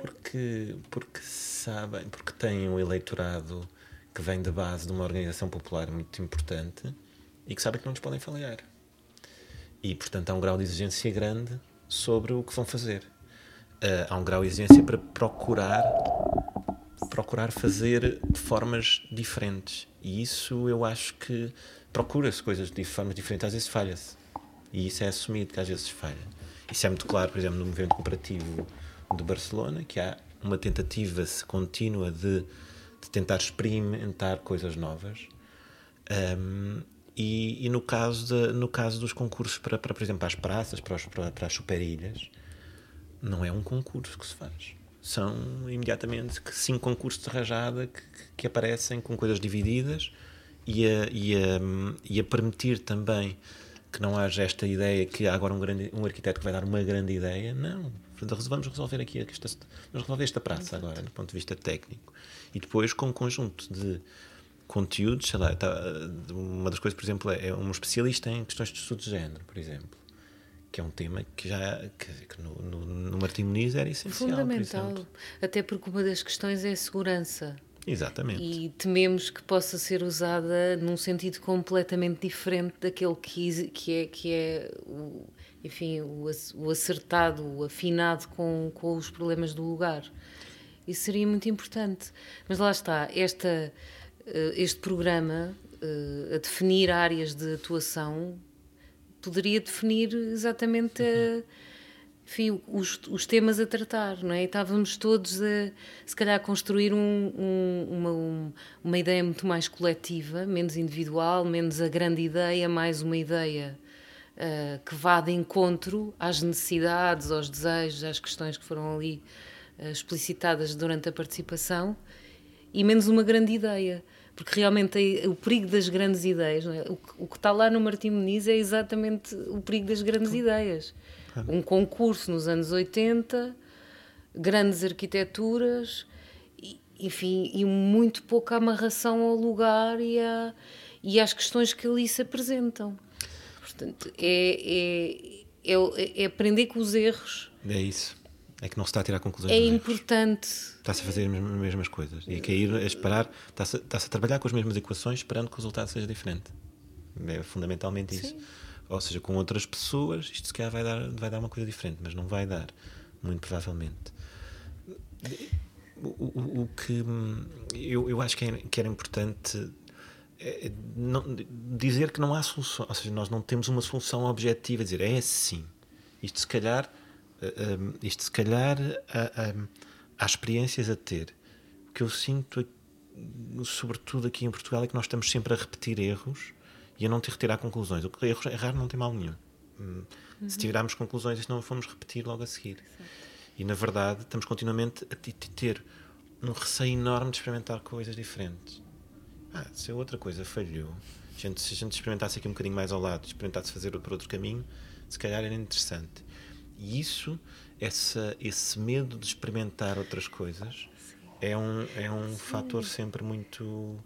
Porque, porque sabem, porque têm um eleitorado que vem da base de uma organização popular muito importante e que sabem que não nos podem falhar. E, portanto, há um grau de exigência grande sobre o que vão fazer. Uh, há um grau de exigência para procurar procurar fazer de formas diferentes. E isso eu acho que procura-se coisas de formas diferentes, às vezes falha-se. E isso é assumido que às vezes falha. Isso é muito claro, por exemplo, no movimento cooperativo de Barcelona, que há uma tentativa contínua de, de tentar experimentar coisas novas Um, e, e, no, caso de, no caso dos concursos para, para por exemplo, para as praças, para, os, para, para as superilhas, não é um concurso que se faz. São imediatamente cinco concursos de rajada que, que aparecem com coisas divididas e a, e, a, e a permitir também que não haja esta ideia que há agora um, grande, um arquiteto que vai dar uma grande ideia. Não. Vamos resolver aqui esta, vamos resolver esta praça agora, do ponto de vista técnico. E depois com um conjunto de conteúdos, sei lá, tá, uma das coisas, por exemplo, é, é um especialista em questões de estudo de género, por exemplo que é um tema que já que, que no, no, no Martim Muniz era essencial. Fundamental, até porque uma das questões é a segurança. Exatamente. E tememos que possa ser usada num sentido completamente diferente daquele que, que é, que é o, enfim, o, acertado, o afinado com, com os problemas do lugar. Isso seria muito importante. Mas lá está, esta, este programa eh, a definir áreas de atuação poderia definir exatamente a, enfim, os, os, temas a tratar, não é? E estávamos todos a, se calhar, a construir um, um, uma, um, uma ideia muito mais coletiva, menos individual, menos a grande ideia, mais uma ideia uh, que vá de encontro às necessidades, aos desejos, às questões que foram ali uh, explicitadas durante a participação, e menos uma grande ideia porque realmente o perigo das grandes ideias, é? o, o, que está lá no Martim Muniz é exatamente o perigo das grandes ideias. Um concurso nos anos 80, grandes arquiteturas, e, enfim, e muito pouca amarração ao lugar e, a, e às questões que ali se apresentam. Portanto, é, é, é, é aprender com os erros. É isso. É que não se está a tirar conclusões. É importante. Está-se a fazer as mesmas coisas. E a cair, a esperar, está-se, está-se a trabalhar com as mesmas equações, esperando que o resultado seja diferente. É fundamentalmente isso. Sim. Ou seja, com outras pessoas, isto se calhar vai dar, vai dar uma coisa diferente, mas não vai dar, muito provavelmente. O, o, o que eu, eu acho que, é, que era importante é, não, dizer que não há solução, ou seja, nós não temos uma solução objetiva, dizer é assim. Isto se calhar um, isto se calhar há, há, experiências a ter. O que eu sinto, sobretudo aqui em Portugal, é que nós estamos sempre a repetir erros e a não te retirar conclusões. O que erros, errar não tem mal nenhum. Hum, uhum. Se tirarmos conclusões, isto não vamos repetir logo a seguir. E na verdade, estamos continuamente a ter um receio enorme de experimentar coisas diferentes. Ah, se a outra coisa falhou, gente, se a gente experimentasse aqui um bocadinho mais ao lado, experimentasse fazer por outro caminho, se calhar era interessante. E isso, essa, esse medo de experimentar outras coisas, é um, é um fator sempre muito.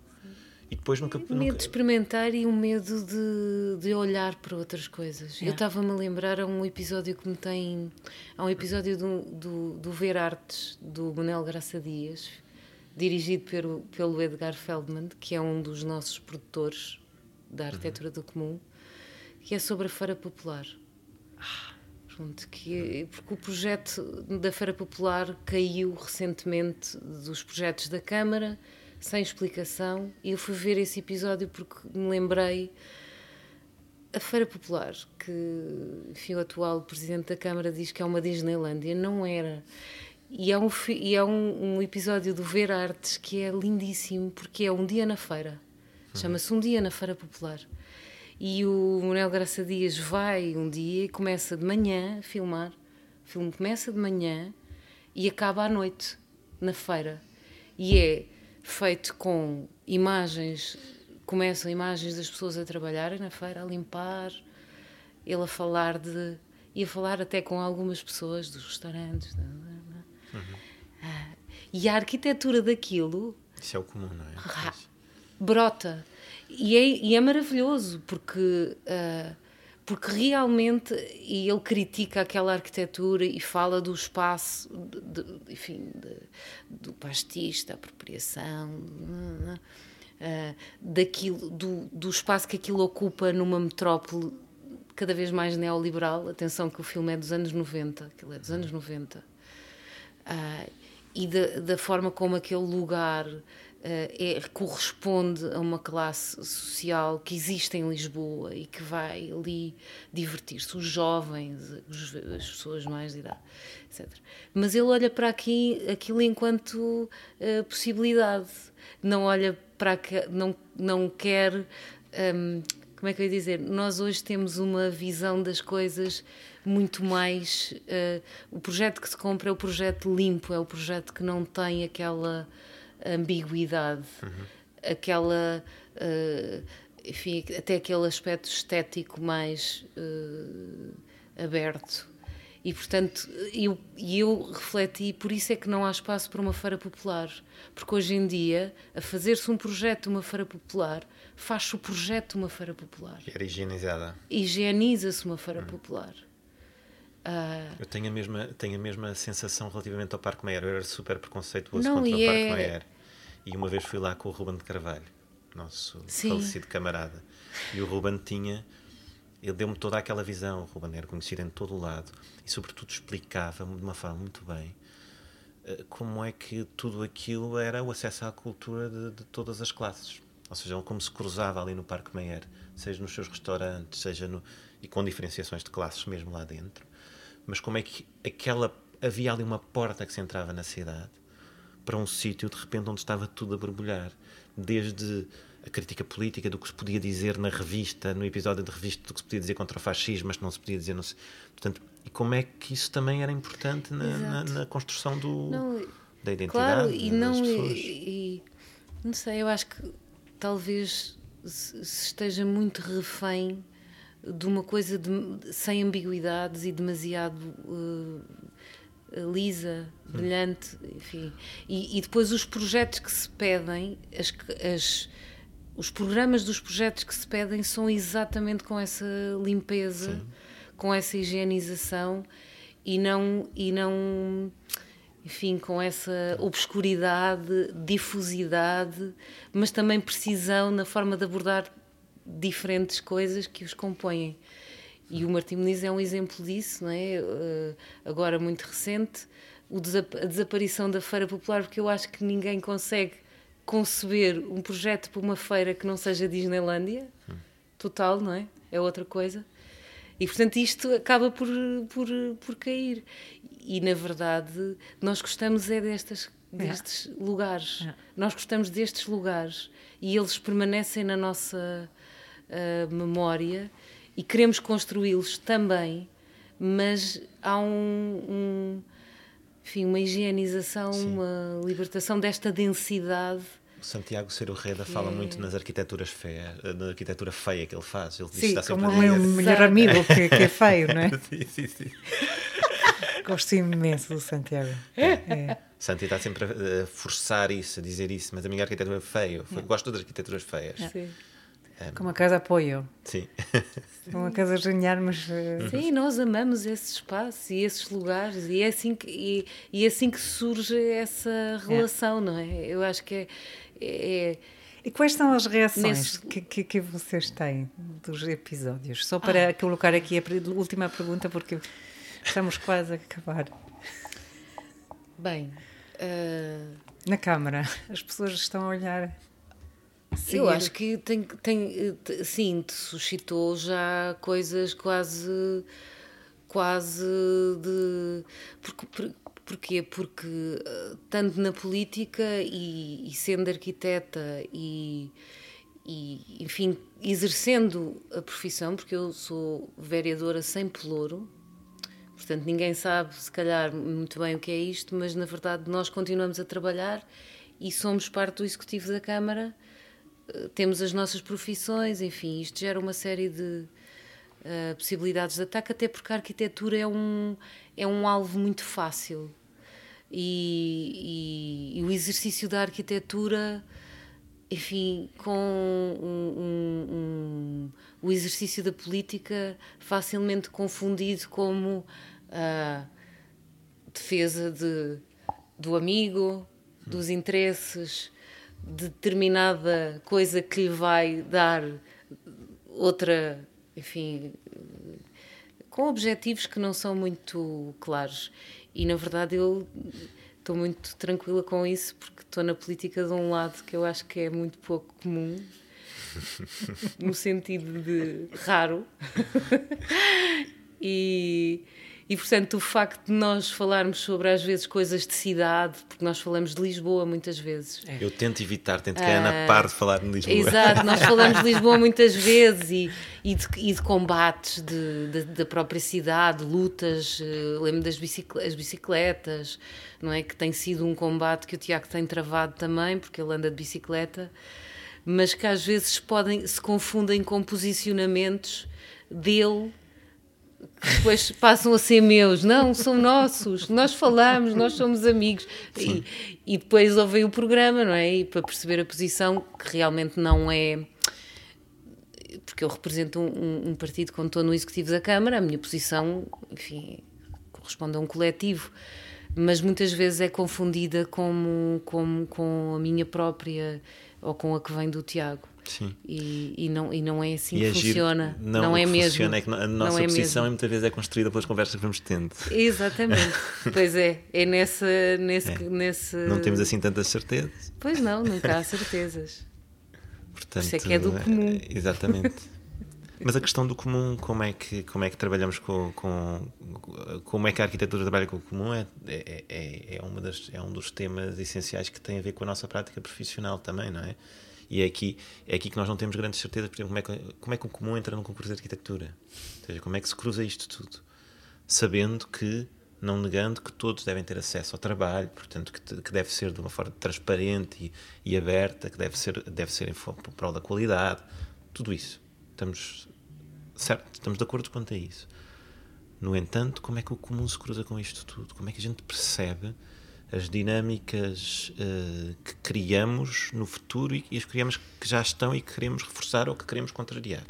E depois nunca. Um medo de experimentar e um medo de, de olhar para outras coisas. Yeah. Eu estava-me a lembrar a um episódio que me tem. Há um episódio do, do, do Ver Artes, do Manuel Graça Dias, dirigido pelo, pelo Edgar Feldman, que é um dos nossos produtores da arquitetura uhum. do comum, que é sobre a Feira Popular. Que, porque o projeto da Feira Popular caiu recentemente dos projetos da Câmara, sem explicação, e eu fui ver esse episódio porque me lembrei a Feira Popular, que enfim, o atual Presidente da Câmara diz que é uma Disneylândia, não era. E é, um, e é um, um episódio do Ver Artes que é lindíssimo, porque é um dia na feira. Chama-se Um Dia na Feira Popular. E o Manuel Graça Dias vai um dia e começa de manhã a filmar. O filme começa de manhã e acaba à noite, na feira. E é feito com imagens, começam imagens das pessoas a trabalharem na feira, a limpar, ele a falar de. e a falar até com algumas pessoas dos restaurantes. Uhum. Ah, e a arquitetura daquilo. Isso é o comum, não é? Brota. E é, e é maravilhoso, porque, uh, porque realmente e ele critica aquela arquitetura e fala do espaço, de, de, enfim, de, do pastiche, da apropriação, uh, daquilo, do, do espaço que aquilo ocupa numa metrópole cada vez mais neoliberal. Atenção que o filme é dos anos 90, aquilo é dos anos 90. Uh, ah, e da forma como aquele lugar é, corresponde a uma classe social que existe em Lisboa e que vai ali divertir-se, os jovens, os, as pessoas mais de idade, etc. Mas ele olha para aqui, aquilo enquanto uh, possibilidade, não olha para que, não, não quer. Um, como é que eu ia dizer? Nós hoje temos uma visão das coisas muito mais. Uh, o projeto que se compra é o projeto limpo, é o projeto que não tem aquela ambiguidade, uhum. aquela. Uh, enfim, até aquele aspecto estético mais uh, aberto. E, portanto, eu, eu refleti, por isso é que não há espaço para uma feira popular. Porque hoje em dia, a fazer-se um projeto de uma feira popular, faz-se o projeto de uma feira popular. E era higienizada. Higieniza-se uma feira hum. popular. Uh... Eu tenho a, mesma, tenho a mesma sensação relativamente ao Parque Meyer. Eu era super preconceituoso não, contra o Parque é... Meyer. E uma vez fui lá com o Ruben de Carvalho, nosso Sim. falecido camarada. E o Ruben tinha ele deu-me toda aquela visão. O Ruben era conhecido em todo o lado e, sobretudo, explicava-me de uma forma muito bem eh, como é que tudo aquilo era o acesso à cultura de, de todas as classes. Ou seja, como se cruzava ali no Parque Meyer, seja nos seus restaurantes, seja no. e com diferenciações de classes mesmo lá dentro. Mas como é que aquela. havia ali uma porta que se entrava na cidade para um sítio, de repente, onde estava tudo a borbulhar. Desde a crítica política do que se podia dizer na revista, no episódio de revista, do que se podia dizer contra o fascismo, mas não se podia dizer. Não se, portanto, e como é que isso também era importante na, na, na construção do, não, da identidade claro, e não, e, e, não sei, eu acho que talvez se esteja muito refém de uma coisa de, sem ambiguidades e demasiado uh, lisa, hum. brilhante, enfim. E, e, depois os projetos que se pedem, as, as os programas dos projetos que se pedem são exatamente com essa limpeza, Sim. com essa higienização e não e não enfim, com essa obscuridade, difusidade, mas também precisão na forma de abordar diferentes coisas que os compõem. E o Martim Muniz é um exemplo disso, não é? Eh, agora muito recente, a desaparição da Feira Popular, porque eu acho que ninguém consegue conceber um projeto para uma feira que não seja Disneylandia, hum. total, não é? É outra coisa. E portanto isto acaba por, por, por cair. E na verdade nós gostamos é destas, destes é. lugares. É. Nós gostamos destes lugares e eles permanecem na nossa uh, memória e queremos construí-los também, mas há um, um enfim, uma higienização, Sim. uma libertação desta densidade Santiago Cerurreda que... fala muito nas arquiteturas feias, na arquitetura feia que ele faz. Ele diz sim, está como o meu melhor amigo que, que, é feio, não é? sim, sim, sim. Gosto imenso do Santiago. É. Santi está sempre a forçar isso, a dizer isso, mas a minha arquitetura é feia. É. Gosto das arquiteturas feias. Sim. É. Como a casa apoio. Sim. Uma casa genial, mas. Uh... Sim, nós amamos esse espaço e esses lugares e é assim que, e, e é assim que surge essa relação, é. não é? Eu acho que é, é, e quais são as reações nesse... que, que, que, vocês têm dos episódios? Só para ah. colocar aqui a última pergunta, porque estamos quase a acabar. Bem, uh... na Câmara, as pessoas estão a olhar. Seguir. Eu acho que tem, tem, sim, suscitou já coisas quase quase de porque, Porquê? Porque eh, tanto na política e, e sendo arquiteta e, e, enfim, exercendo a profissão, porque eu sou vereadora sem pelouro, portanto ninguém sabe se calhar muito bem o que é isto, mas na verdade nós continuamos a trabalhar e somos parte do Executivo da Câmara, eh, temos as nossas profissões, enfim, isto gera uma série de uh, possibilidades de ataque, até porque a arquitetura é um, é um alvo muito fácil. E, e, e o exercício da arquitetura, enfim, com um, um, um, o exercício da política facilmente confundido como a defesa de, do amigo, dos interesses, determinada coisa que lhe vai dar outra, enfim, com objetivos que não são muito claros. E na verdade eu estou muito tranquila com isso porque estou na política de um lado que eu acho que é muito pouco comum, no sentido de raro. e, E, portanto, o facto de nós falarmos sobre, às vezes, coisas de cidade, porque nós falamos de Lisboa muitas vezes. É. Eu tento evitar, tento que a Ana pare de falar de Lisboa. Exato, nós falamos de Lisboa muitas vezes e, e, de, e de combates de, de, da própria cidade, lutas, uh, lembro das bicicletas, bicicletas, não é? Que tem sido um combate que o Tiago tem travado também, porque ele anda de bicicleta, mas que às vezes podem, se confundem com posicionamentos dele depois passam a ser meus. Não, são nossos. Nós falamos, nós somos amigos. E, e, depois ouvem o programa, não é? E para perceber a posição que realmente não é. Porque eu represento um, um partido quando estou no executivo da Câmara, a minha posição, enfim, corresponde a um coletivo, mas muitas vezes é confundida como, como, com a minha própria ou com a que vem do Tiago. Sim. E, e, não, e não é assim e que funciona. Não, não é mesmo. Funciona é que a nossa não é posição é muitas vezes é construída pelas conversas que vamos tendo. Exatamente. pois é, é nessa, nesse, é. nesse. Não temos assim tantas certezas. Pois não, nunca há certezas. Portanto, Isso é que é do comum. Exatamente. Mas a questão do comum, como é que, como é que trabalhamos com, com como é que a arquitetura trabalha com o comum é, é, é, é, uma das, é um dos temas essenciais que tem a ver com a nossa prática profissional também, não é? E é aqui, é aqui que nós não temos grandes certezas, por exemplo, como é, que, como é que o comum entra num concurso de arquitetura? Ou seja, como é que se cruza isto tudo? Sabendo que, não negando que todos devem ter acesso ao trabalho, portanto, que, que deve ser de uma forma transparente e, e aberta, que deve ser, deve ser em prol da qualidade, tudo isso. Estamos, certo, estamos de acordo quanto a isso. No entanto, como é que o comum se cruza com isto tudo? Como é que a gente percebe as dinâmicas uh, que criamos no futuro e, e as criamos que já estão e que queremos reforçar ou que queremos contrariar.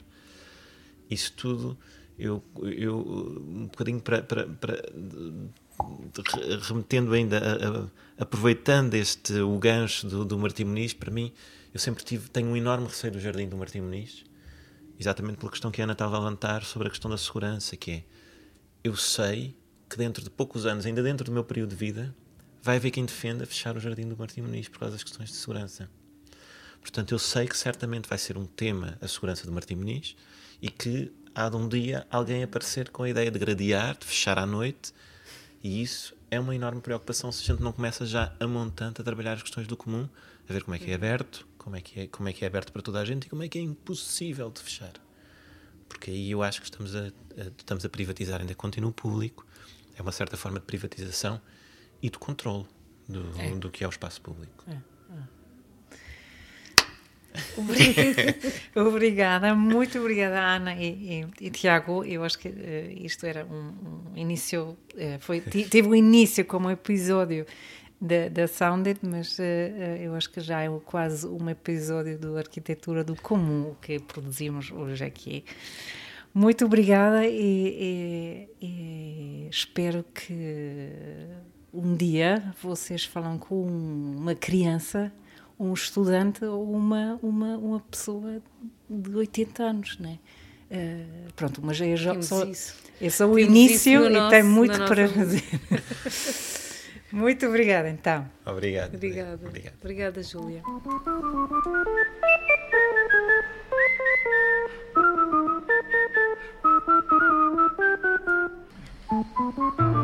Isso tudo, eu, eu um bocadinho para, para, para remetendo ainda, a, a, aproveitando este o gancho do, do Martim Muniz, para mim, eu sempre tive, tenho um enorme receio do jardim do Martim Muniz, exatamente pela questão que a Ana estava a levantar sobre a questão da segurança, que é, eu sei que dentro de poucos anos, ainda dentro do meu período de vida, vai haver quem defenda fechar o Jardim do Martim Muniz por causa das questões de segurança. Portanto, eu sei que certamente vai ser um tema a segurança do Martim Muniz e que há de um dia alguém aparecer com a ideia de gradear, de fechar à noite, e isso é uma enorme preocupação se a gente não começa já a montante a trabalhar as questões do comum, a ver como é que é aberto, como é que é, como é, que é aberto para toda a gente e como é que é impossível de fechar. Porque aí eu acho que estamos a, a estamos a privatizar, ainda continua público, é uma certa forma de privatização e do controle do, é. do que é o espaço público. É. é. obrigada, muito obrigada Ana e, e, e, Tiago. Eu acho que uh, isto era um, um início, uh, foi, teve um início como episódio da, da Sounded, mas uh, eu acho que já é quase um episódio do Arquitetura do Comum que produzimos hoje aqui. Muito obrigada e, e espero que um dia vocês falam com uma criança, um estudante ou uma, uma, uma pessoa de 80 anos, né? Uh, pronto, uma é já sou jovem. É só o Temos início no e nosso, tem muito para fazer. muito obrigada, então. Obrigado. Obrigada. Obrigado. Obrigada, Júlia. Obrigada.